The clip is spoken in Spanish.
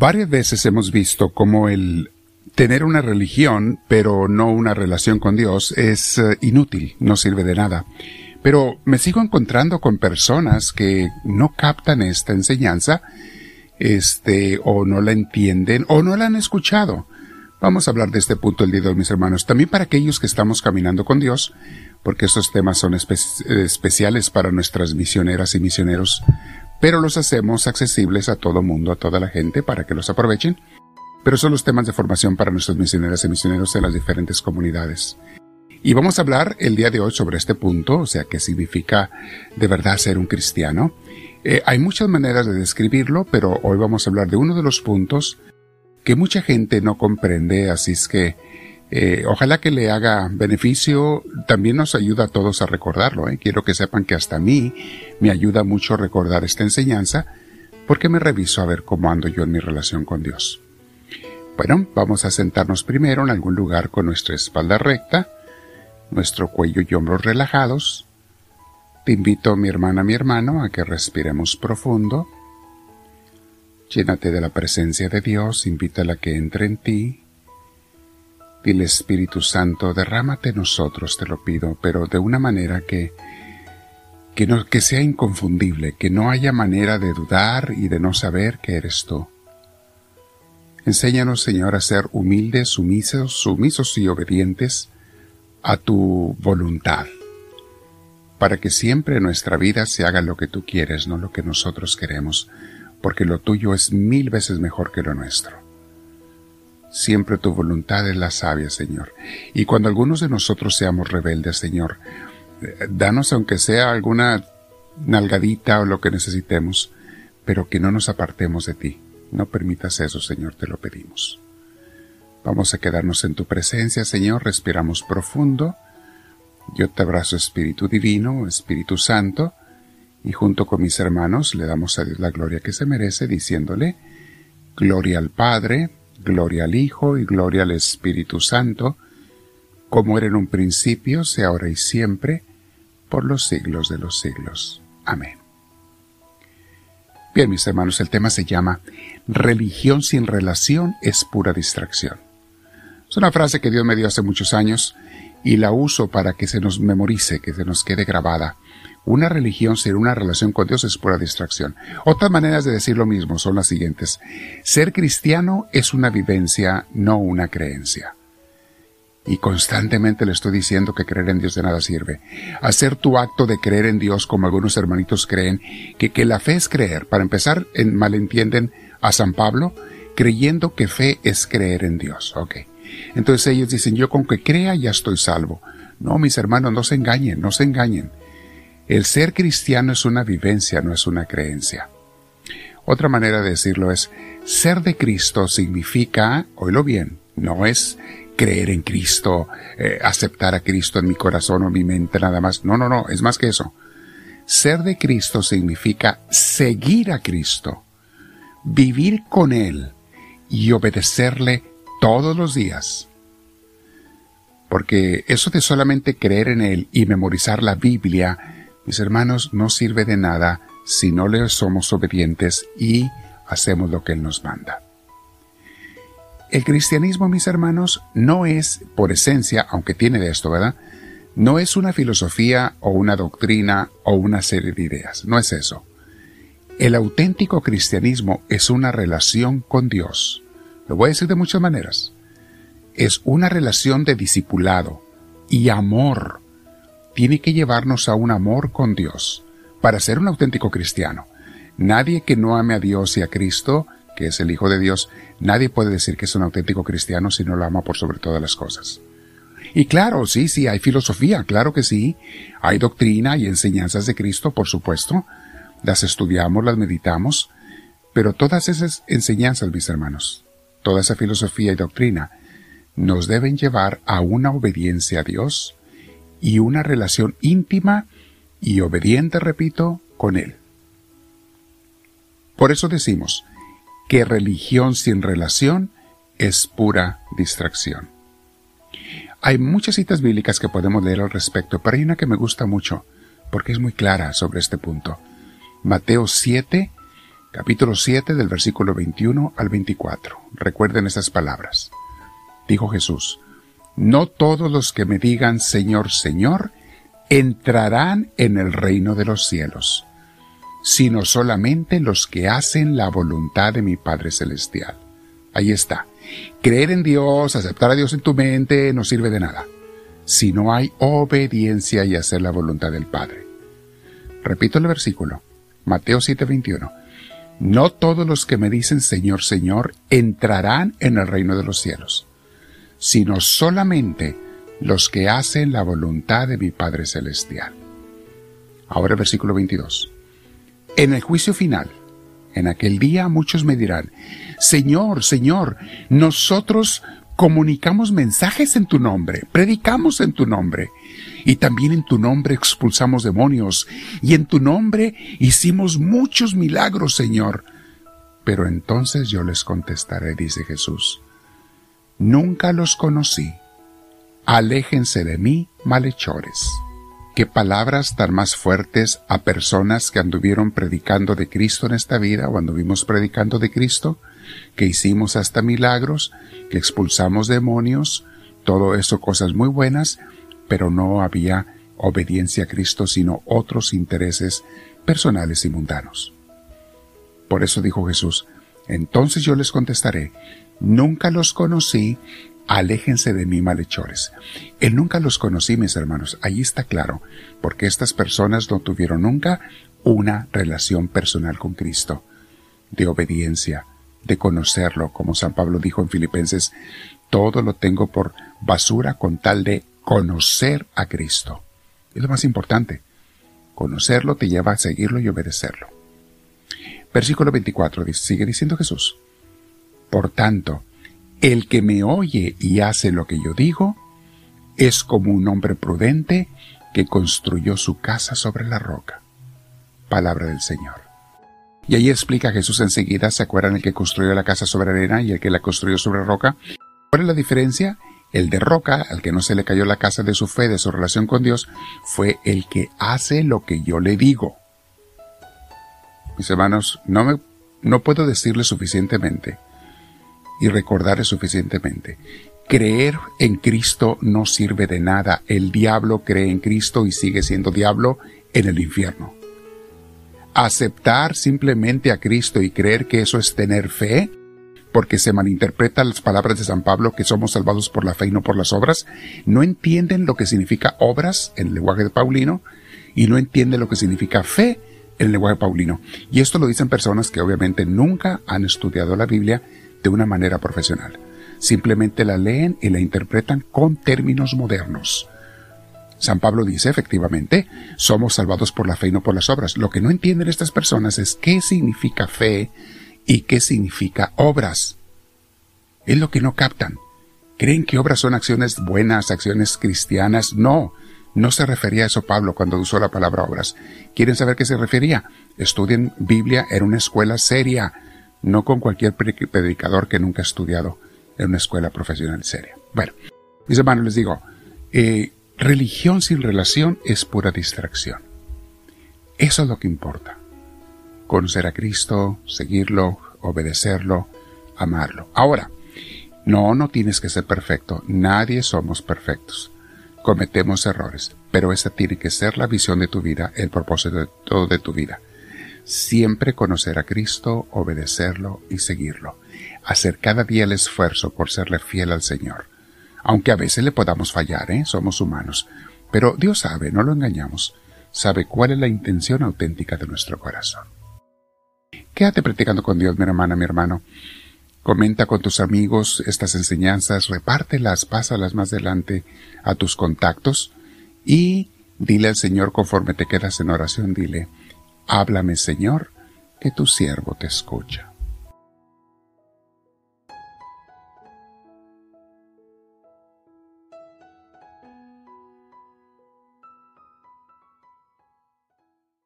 Varias veces hemos visto cómo el tener una religión, pero no una relación con Dios, es eh, inútil, no sirve de nada. Pero me sigo encontrando con personas que no captan esta enseñanza, este, o no la entienden, o no la han escuchado. Vamos a hablar de este punto el día de hoy, mis hermanos. También para aquellos que estamos caminando con Dios, porque estos temas son especiales para nuestras misioneras y misioneros pero los hacemos accesibles a todo mundo, a toda la gente, para que los aprovechen. Pero son los temas de formación para nuestros misioneros y misioneros en las diferentes comunidades. Y vamos a hablar el día de hoy sobre este punto, o sea, qué significa de verdad ser un cristiano. Eh, hay muchas maneras de describirlo, pero hoy vamos a hablar de uno de los puntos que mucha gente no comprende, así es que eh, ojalá que le haga beneficio, también nos ayuda a todos a recordarlo. ¿eh? Quiero que sepan que hasta a mí me ayuda mucho recordar esta enseñanza porque me reviso a ver cómo ando yo en mi relación con Dios. Bueno, vamos a sentarnos primero en algún lugar con nuestra espalda recta, nuestro cuello y hombros relajados. Te invito, mi hermana, mi hermano, a que respiremos profundo. Llénate de la presencia de Dios, invítala a que entre en ti, Dile Espíritu Santo, derrámate nosotros, te lo pido, pero de una manera que, que, no, que sea inconfundible, que no haya manera de dudar y de no saber que eres tú. Enséñanos, Señor, a ser humildes, sumisos, sumisos y obedientes a tu voluntad, para que siempre en nuestra vida se haga lo que tú quieres, no lo que nosotros queremos, porque lo tuyo es mil veces mejor que lo nuestro. Siempre tu voluntad es la sabia, Señor. Y cuando algunos de nosotros seamos rebeldes, Señor, eh, danos aunque sea alguna nalgadita o lo que necesitemos, pero que no nos apartemos de ti. No permitas eso, Señor, te lo pedimos. Vamos a quedarnos en tu presencia, Señor, respiramos profundo. Yo te abrazo, Espíritu Divino, Espíritu Santo, y junto con mis hermanos le damos a Dios la gloria que se merece, diciéndole, Gloria al Padre, Gloria al Hijo y gloria al Espíritu Santo, como era en un principio, sea ahora y siempre, por los siglos de los siglos. Amén. Bien, mis hermanos, el tema se llama Religión sin relación es pura distracción. Es una frase que Dios me dio hace muchos años y la uso para que se nos memorice, que se nos quede grabada. Una religión sin una relación con Dios es pura distracción. Otras maneras de decir lo mismo son las siguientes. Ser cristiano es una vivencia, no una creencia. Y constantemente le estoy diciendo que creer en Dios de nada sirve. Hacer tu acto de creer en Dios como algunos hermanitos creen, que, que la fe es creer. Para empezar, en, malentienden a San Pablo creyendo que fe es creer en Dios. Ok. Entonces ellos dicen, yo con que crea ya estoy salvo. No, mis hermanos, no se engañen, no se engañen. El ser cristiano es una vivencia, no es una creencia. Otra manera de decirlo es, ser de Cristo significa, oílo bien, no es creer en Cristo, eh, aceptar a Cristo en mi corazón o mi mente nada más. No, no, no, es más que eso. Ser de Cristo significa seguir a Cristo, vivir con Él y obedecerle todos los días. Porque eso de solamente creer en Él y memorizar la Biblia mis hermanos, no sirve de nada si no le somos obedientes y hacemos lo que Él nos manda. El cristianismo, mis hermanos, no es, por esencia, aunque tiene de esto, ¿verdad? No es una filosofía o una doctrina o una serie de ideas, no es eso. El auténtico cristianismo es una relación con Dios. Lo voy a decir de muchas maneras. Es una relación de discipulado y amor tiene que llevarnos a un amor con Dios para ser un auténtico cristiano. Nadie que no ame a Dios y a Cristo, que es el Hijo de Dios, nadie puede decir que es un auténtico cristiano si no lo ama por sobre todas las cosas. Y claro, sí, sí, hay filosofía, claro que sí, hay doctrina y enseñanzas de Cristo, por supuesto, las estudiamos, las meditamos, pero todas esas enseñanzas, mis hermanos, toda esa filosofía y doctrina, nos deben llevar a una obediencia a Dios, y una relación íntima y obediente, repito, con Él. Por eso decimos que religión sin relación es pura distracción. Hay muchas citas bíblicas que podemos leer al respecto, pero hay una que me gusta mucho porque es muy clara sobre este punto. Mateo 7, capítulo 7 del versículo 21 al 24. Recuerden esas palabras. Dijo Jesús, No todos los que me digan Señor, Señor, entrarán en el reino de los cielos, sino solamente los que hacen la voluntad de mi Padre Celestial. Ahí está. Creer en Dios, aceptar a Dios en tu mente, no sirve de nada, si no hay obediencia y hacer la voluntad del Padre. Repito el versículo, Mateo 7:21. No todos los que me dicen Señor, Señor entrarán en el reino de los cielos, sino solamente los que hacen la voluntad de mi Padre Celestial. Ahora versículo 22. En el juicio final, en aquel día muchos me dirán, Señor, Señor, nosotros comunicamos mensajes en tu nombre, predicamos en tu nombre, y también en tu nombre expulsamos demonios, y en tu nombre hicimos muchos milagros, Señor. Pero entonces yo les contestaré, dice Jesús, nunca los conocí. Aléjense de mí, malhechores. Qué palabras tan más fuertes a personas que anduvieron predicando de Cristo en esta vida o anduvimos predicando de Cristo, que hicimos hasta milagros, que expulsamos demonios, todo eso cosas muy buenas, pero no había obediencia a Cristo, sino otros intereses personales y mundanos. Por eso dijo Jesús, entonces yo les contestaré, nunca los conocí, aléjense de mí malhechores. Él nunca los conocí, mis hermanos, ahí está claro, porque estas personas no tuvieron nunca una relación personal con Cristo, de obediencia, de conocerlo, como San Pablo dijo en Filipenses, todo lo tengo por basura con tal de conocer a Cristo. Es lo más importante. Conocerlo te lleva a seguirlo y obedecerlo. Versículo 24 sigue diciendo Jesús. Por tanto, el que me oye y hace lo que yo digo, es como un hombre prudente que construyó su casa sobre la roca. Palabra del Señor. Y ahí explica Jesús enseguida, ¿se acuerdan el que construyó la casa sobre arena y el que la construyó sobre roca? ¿Cuál es la diferencia? El de roca, al que no se le cayó la casa de su fe, de su relación con Dios, fue el que hace lo que yo le digo. Mis hermanos, no me, no puedo decirle suficientemente y recordarle suficientemente. Creer en Cristo no sirve de nada. El diablo cree en Cristo y sigue siendo diablo en el infierno. Aceptar simplemente a Cristo y creer que eso es tener fe porque se malinterpretan las palabras de San Pablo que somos salvados por la fe y no por las obras, no entienden lo que significa obras en el lenguaje de Paulino y no entienden lo que significa fe el lenguaje paulino. Y esto lo dicen personas que obviamente nunca han estudiado la Biblia de una manera profesional. Simplemente la leen y la interpretan con términos modernos. San Pablo dice, efectivamente, somos salvados por la fe y no por las obras. Lo que no entienden estas personas es qué significa fe y qué significa obras. Es lo que no captan. Creen que obras son acciones buenas, acciones cristianas. No, no se refería a eso Pablo cuando usó la palabra obras. ¿Quieren saber qué se refería? Estudien Biblia en una escuela seria, no con cualquier predicador que nunca ha estudiado en una escuela profesional seria. Bueno, mis hermanos, les digo, eh, religión sin relación es pura distracción. Eso es lo que importa conocer a Cristo, seguirlo, obedecerlo, amarlo. Ahora, no, no tienes que ser perfecto, nadie somos perfectos. Cometemos errores, pero esa tiene que ser la visión de tu vida, el propósito de todo de tu vida. Siempre conocer a Cristo, obedecerlo y seguirlo. Hacer cada día el esfuerzo por serle fiel al Señor. Aunque a veces le podamos fallar, ¿eh? somos humanos. Pero Dios sabe, no lo engañamos. Sabe cuál es la intención auténtica de nuestro corazón. Quédate practicando con Dios, mi hermana, mi hermano. Comenta con tus amigos estas enseñanzas, repártelas, pásalas más adelante a tus contactos y dile al Señor conforme te quedas en oración, dile, háblame Señor, que tu siervo te escucha.